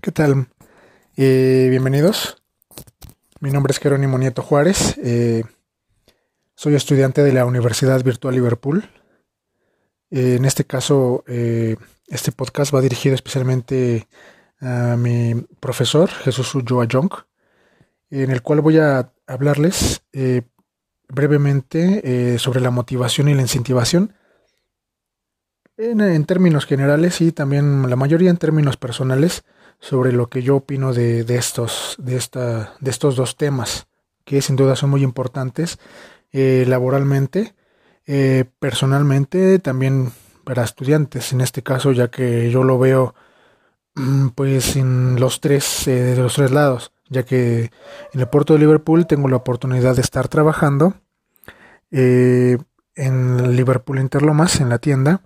¿Qué tal? Eh, bienvenidos. Mi nombre es Jerónimo Nieto Juárez. Eh, soy estudiante de la Universidad Virtual Liverpool. Eh, en este caso, este podcast va dirigido especialmente a mi profesor, Jesús Ulloa Young, en el cual voy a hablarles brevemente sobre la motivación y la incentivación en, términos generales y también la mayoría en términos personales sobre lo que yo opino de, estos, de, esta, de estos dos temas, que sin duda son muy importantes eh, laboralmente, eh, personalmente, también para estudiantes, en este caso, ya que yo lo veo mm, pues en los tres, eh, de los tres lados, ya que en el puerto de Liverpool tengo la oportunidad de estar trabajando en Liverpool Interlomas, en la tienda,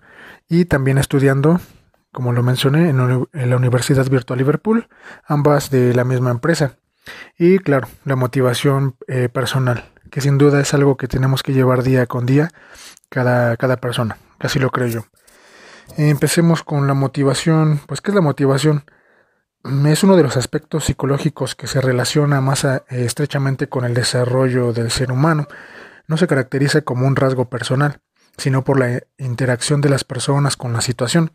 y también estudiando como lo mencioné, en, la Universidad Virtual Liverpool, ambas de la misma empresa. Y claro, la motivación eh, personal, que sin duda es algo que tenemos que llevar día con día cada, cada persona, así lo creo yo. Empecemos con la motivación. Pues, ¿qué es la motivación? Es uno de los aspectos psicológicos que se relaciona más eh, estrechamente con el desarrollo del ser humano. No se caracteriza como un rasgo personal, sino por la interacción de las personas con la situación.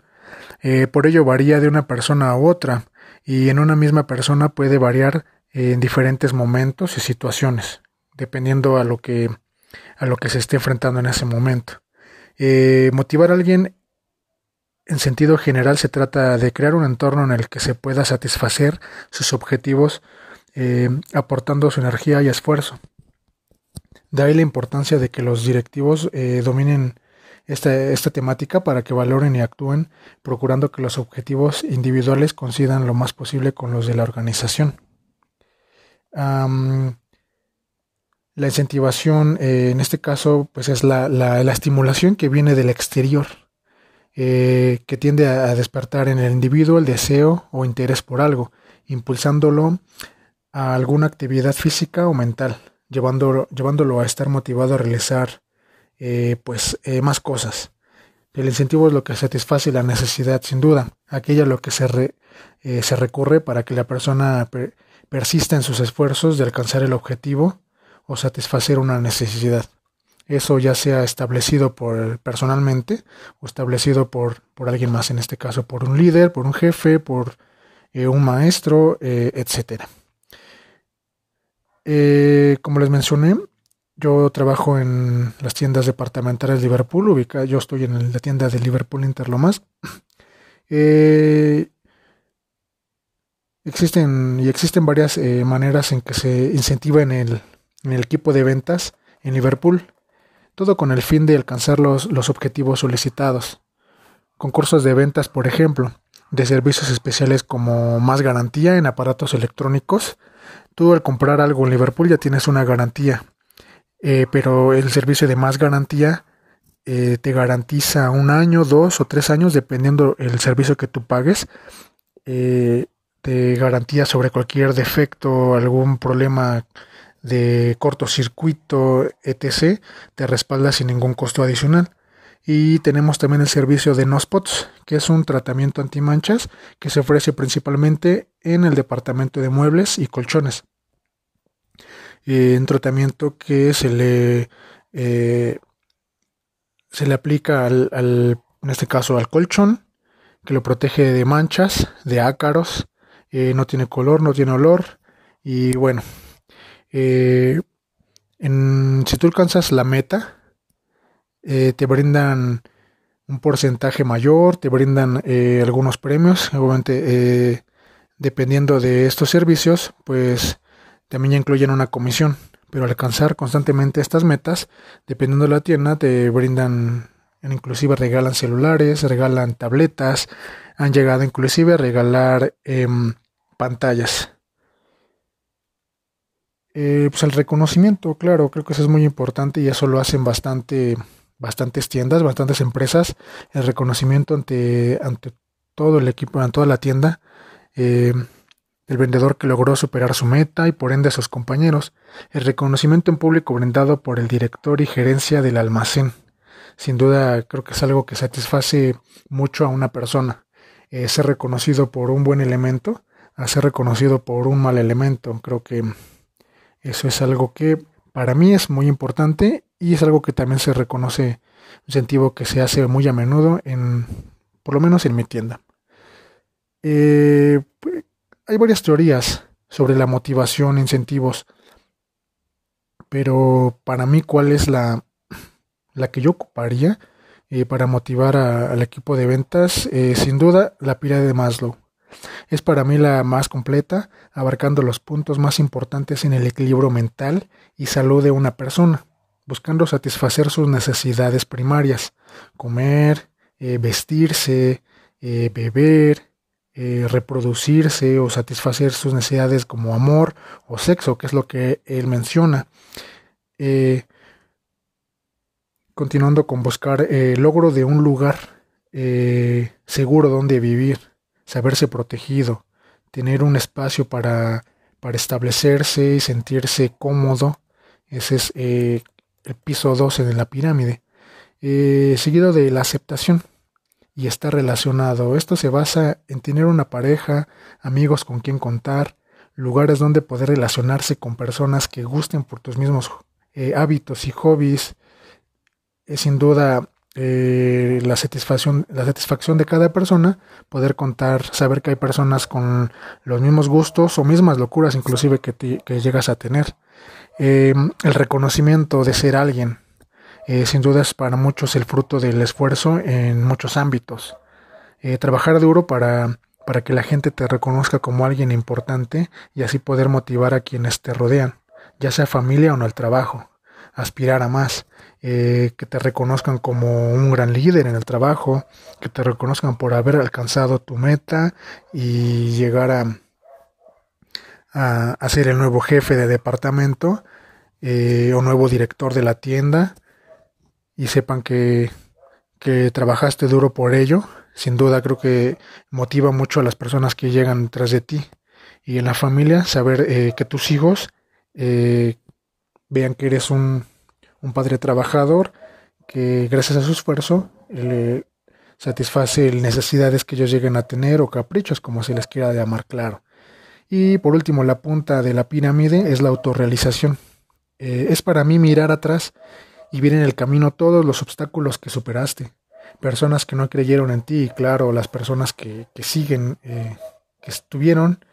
Eh, por ello varía de una persona a otra y en una misma persona puede variar en diferentes momentos y situaciones, dependiendo a lo que, a lo que se esté enfrentando en ese momento. Eh, motivar a alguien en sentido general se trata de crear un entorno en el que se pueda satisfacer sus objetivos eh, aportando su energía y esfuerzo. De ahí la importancia de que los directivos dominen esta, temática para que valoren y actúen procurando que los objetivos individuales coincidan lo más posible con los de la organización. la incentivación, eh, en este caso, pues es la, la, estimulación que viene del exterior, eh, que tiende a, despertar en el individuo el deseo o interés por algo, impulsándolo a alguna actividad física o mental, llevándolo, llevándolo a estar motivado a realizar eh, pues eh, más cosas. El incentivo es lo que satisface la necesidad, sin duda, aquello a lo que se, eh, se recurre para que la persona persista en sus esfuerzos de alcanzar el objetivo o satisfacer una necesidad. Eso ya sea establecido personalmente o establecido por, por alguien más, en este caso por un líder, por un jefe, por un maestro, etc. como les mencioné, yo trabajo en las tiendas departamentales de Liverpool, ubicada, yo estoy en la tienda de Liverpool Interlomas. Eh, existen y existen varias eh, maneras en que se incentiva en el, en el, equipo de ventas en Liverpool, todo con el fin de alcanzar los, los objetivos solicitados. Concursos de ventas, por ejemplo, de servicios especiales como más garantía en aparatos electrónicos. Tú al comprar algo en Liverpool ya tienes una garantía eh, pero el servicio de más garantía eh, te garantiza un año, dos o tres años, dependiendo el servicio que tú pagues. Eh, te garantía sobre cualquier defecto, algún problema de cortocircuito, etc. Te respalda sin ningún costo adicional. Y tenemos también el servicio de No Spots, que es un tratamiento antimanchas que se ofrece principalmente en el departamento de muebles y colchones. Eh, tratamiento que se le eh, se le aplica al, en este caso al colchón que lo protege de manchas de ácaros eh, no tiene color no tiene olor. Y bueno si tú alcanzas la meta te brindan un porcentaje mayor te brindan algunos premios. Obviamente dependiendo de estos servicios pues también incluyen una comisión, pero al alcanzar constantemente estas metas, dependiendo de la tienda, te brindan, inclusive regalan celulares, regalan tabletas, han llegado inclusive a regalar em, pantallas. Eh, pues el reconocimiento, claro, creo que eso es muy importante y eso lo hacen bastante, bastantes tiendas, bastantes empresas. El reconocimiento ante, ante todo el equipo, ante toda la tienda. Eh, el vendedor que logró superar su meta y por ende a sus compañeros, el reconocimiento en público brindado por el director y gerencia del almacén. Sin duda creo que es algo que satisface mucho a una persona. Eh, ser reconocido por un buen elemento a ser reconocido por un mal elemento. Creo que eso es algo que para mí es muy importante y es algo que también se reconoce, un incentivo que se hace muy a menudo en, por lo menos en mi tienda. Eh, hay varias teorías sobre la motivación, incentivos, pero para mí cuál es la, la que yo ocuparía eh, para motivar al equipo de ventas, eh, sin duda la pirámide de Maslow. Es para mí la más completa, abarcando los puntos más importantes en el equilibrio mental y salud de una persona, buscando satisfacer sus necesidades primarias, comer, eh, vestirse, beber, eh, reproducirse o satisfacer sus necesidades como amor o sexo, que es lo que él menciona. continuando con buscar el logro de un lugar seguro donde vivir saberse protegido, tener un espacio para, para establecerse y sentirse cómodo. Ese es eh, el piso 12 de la pirámide. Eh, seguido de la aceptación y está relacionado. Esto se basa en tener una pareja, amigos con quien contar, lugares donde poder relacionarse con personas que gusten por tus mismos eh, hábitos y hobbies. Es sin duda eh, la satisfacción, la satisfacción de cada persona, poder contar, saber que hay personas con los mismos gustos o mismas locuras inclusive que, llegas a tener. Eh, el reconocimiento de ser alguien, eh, sin duda es para muchos el fruto del esfuerzo en muchos ámbitos. trabajar duro para, para que la gente te reconozca como alguien importante y así poder motivar a quienes te rodean, ya sea familia o no el trabajo aspirar a más, eh, que te reconozcan como un gran líder en el trabajo, que te reconozcan por haber alcanzado tu meta y llegar a, a, ser el nuevo jefe de departamento eh, o nuevo director de la tienda y sepan que, que trabajaste duro por ello. Sin duda creo que motiva mucho a las personas que llegan detrás de ti. Y en la familia, saber eh, que tus hijos vean que eres un, un padre trabajador que gracias a su esfuerzo le satisface necesidades que ellos lleguen a tener o caprichos, como se les quiera llamar claro. Y por último, la punta de la pirámide es la autorrealización. Eh, es para mí mirar atrás y ver en el camino todos los obstáculos que superaste. Personas que no creyeron en ti y claro, las personas que, que siguen, eh, que estuvieron,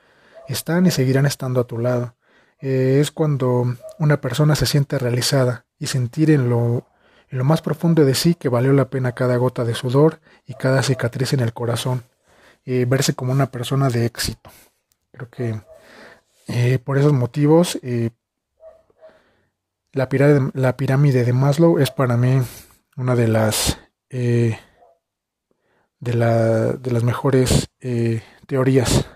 están y seguirán estando a tu lado. Eh, es cuando una persona se siente realizada y sentir en lo, lo más profundo de sí que valió la pena cada gota de sudor y cada cicatriz en el corazón, y verse como una persona de éxito. Creo que eh, por esos motivos eh, la, pirámide, de Maslow es para mí una de las de, la, de las mejores teorías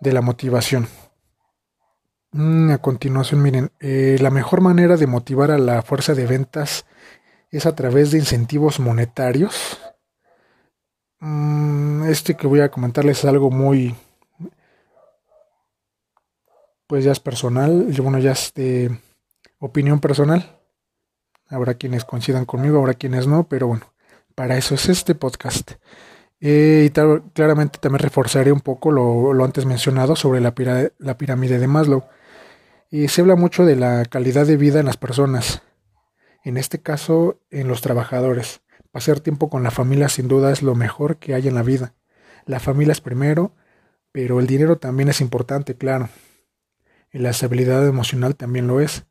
de la motivación. Mm, a continuación, miren, eh, la mejor manera de motivar a la fuerza de ventas es a través de incentivos monetarios. Mm, este que voy a comentarles es algo muy, pues ya es personal, bueno, ya es de opinión personal. Habrá quienes coincidan conmigo, habrá quienes no, pero bueno, para eso es este podcast. Eh, y claramente también reforzaré un poco lo, antes mencionado sobre la, la pirámide de Maslow. Y se habla mucho de la calidad de vida en las personas, en este caso en los trabajadores. Pasar tiempo con la familia sin duda es lo mejor que hay en la vida. La familia es primero, pero el dinero también es importante, claro. Y la estabilidad emocional también lo es.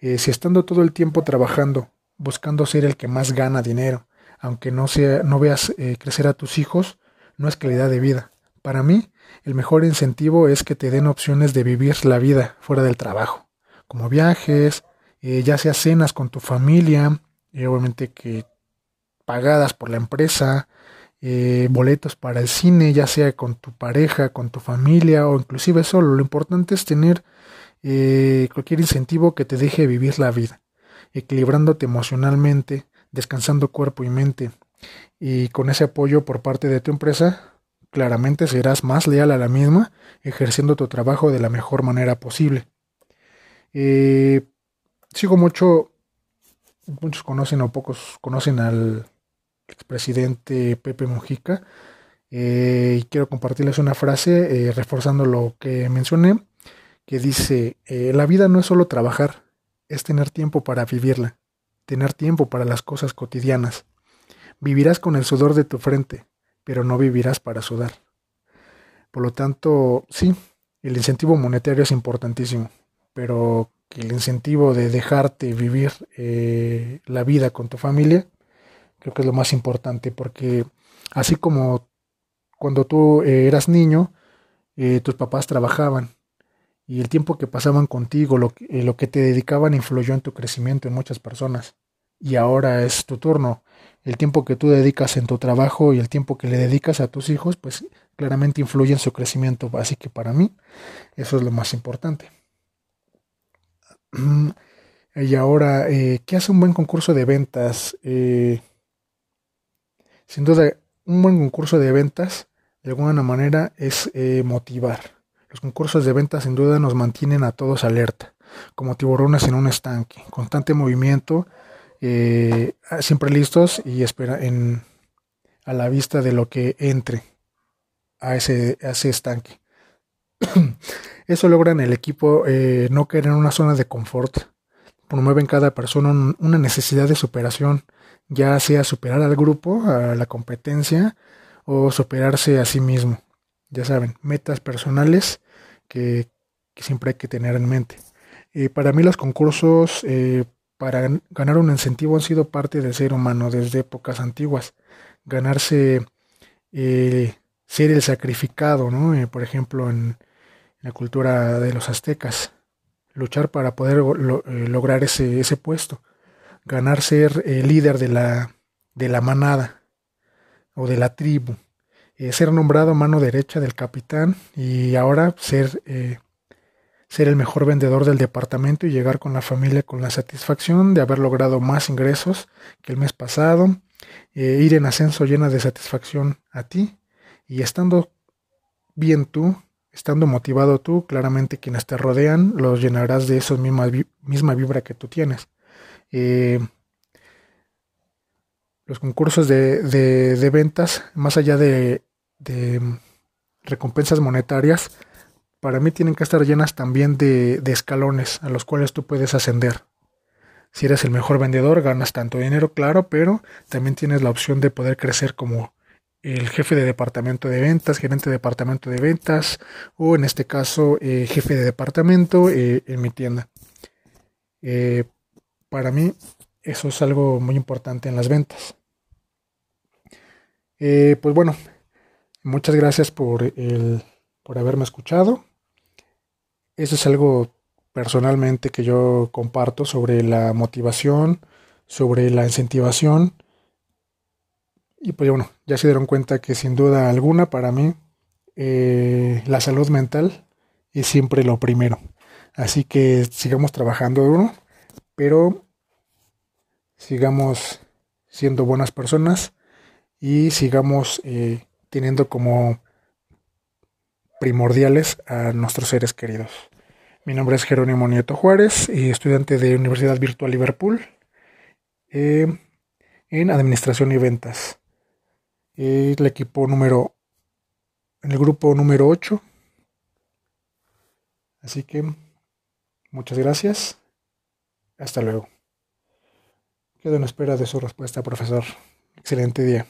Eh, si estando todo el tiempo trabajando, buscando ser el que más gana dinero, aunque no, sea, no veas eh, crecer a tus hijos, no es calidad de vida. Para mí, el mejor incentivo es que te den opciones de vivir la vida fuera del trabajo, como viajes, eh, ya sea cenas con tu familia, obviamente que pagadas por la empresa, boletos para el cine, ya sea con tu pareja, con tu familia o inclusive solo. Lo importante es tener eh, cualquier incentivo que te deje vivir la vida, equilibrándote emocionalmente, descansando cuerpo y mente. Y con ese apoyo por parte de tu empresa, claramente serás más leal a la misma, ejerciendo tu trabajo de la mejor manera posible. Eh, sigo mucho, muchos conocen o pocos conocen al expresidente Pepe Mujica. Eh, y quiero compartirles una frase reforzando lo que mencioné, que dice, la vida no es solo trabajar, es tener tiempo para vivirla, tener tiempo para las cosas cotidianas. Vivirás con el sudor de tu frente, pero no vivirás para sudar. Por lo tanto, sí, el incentivo monetario es importantísimo, pero el incentivo de dejarte vivir eh, la vida con tu familia, creo que es lo más importante, porque así como cuando tú eh, eras niño, eh, tus papás trabajaban y el tiempo que pasaban contigo, lo, lo que te dedicaban influyó en tu crecimiento en muchas personas. Y ahora es tu turno el tiempo que tú dedicas en tu trabajo y el tiempo que le dedicas a tus hijos, pues claramente influye en su crecimiento. Así que para mí eso es lo más importante. Y ahora, eh, ¿qué hace un buen concurso de ventas? Eh, sin duda, un buen concurso de ventas, de alguna manera, es eh, motivar. Los concursos de ventas sin duda nos mantienen a todos alerta, como tiburones en un estanque, constante movimiento eh, siempre listos y espera a la vista de lo que entre a ese, ese estanque. Eso logra en el equipo eh, no caer en una zona de confort. Promueven cada persona una necesidad de superación, ya sea superar al grupo, a la competencia o superarse a sí mismo. Ya saben, metas personales que, siempre hay que tener en mente. Eh, para mí los concursos para ganar un incentivo han sido parte del ser humano desde épocas antiguas. Ganarse, eh, ser el sacrificado, ¿no? Eh, por ejemplo, en, la cultura de los aztecas. Luchar para poder eh, lograr ese, ese, puesto. Ganar ser el líder de la, de la manada o de la tribu. Ser nombrado mano derecha del capitán y ahora ser ser el mejor vendedor del departamento y llegar con la familia con la satisfacción de haber logrado más ingresos que el mes pasado, eh, ir en ascenso llena de satisfacción a ti y estando bien tú, estando motivado tú, claramente quienes te rodean los llenarás de esa misma vibra que tú tienes. Eh, los concursos de, de, ventas, más allá de, de recompensas monetarias, para mí tienen que estar llenas también de, escalones a los cuales tú puedes ascender. Si eres el mejor vendedor, ganas tanto dinero, claro, pero también tienes la opción de poder crecer como el jefe de departamento de ventas, gerente de departamento de ventas, o en este caso, eh, jefe de departamento eh, en mi tienda. Eh, para mí, eso es algo muy importante en las ventas. pues bueno, muchas gracias por, el, por haberme escuchado. Eso es algo personalmente que yo comparto sobre la motivación, sobre la incentivación. Y pues bueno, ya se dieron cuenta que sin duda alguna para mí eh, la salud mental es siempre lo primero. Así que sigamos trabajando duro, pero sigamos siendo buenas personas y sigamos eh, teniendo como primordiales a nuestros seres queridos. Mi nombre es Jerónimo Nieto Juárez, estudiante de Universidad Virtual Liverpool eh, en Administración y Ventas. el equipo número, el grupo número 8. Así que muchas gracias. Hasta luego. Quedo en espera de su respuesta, profesor. Excelente día.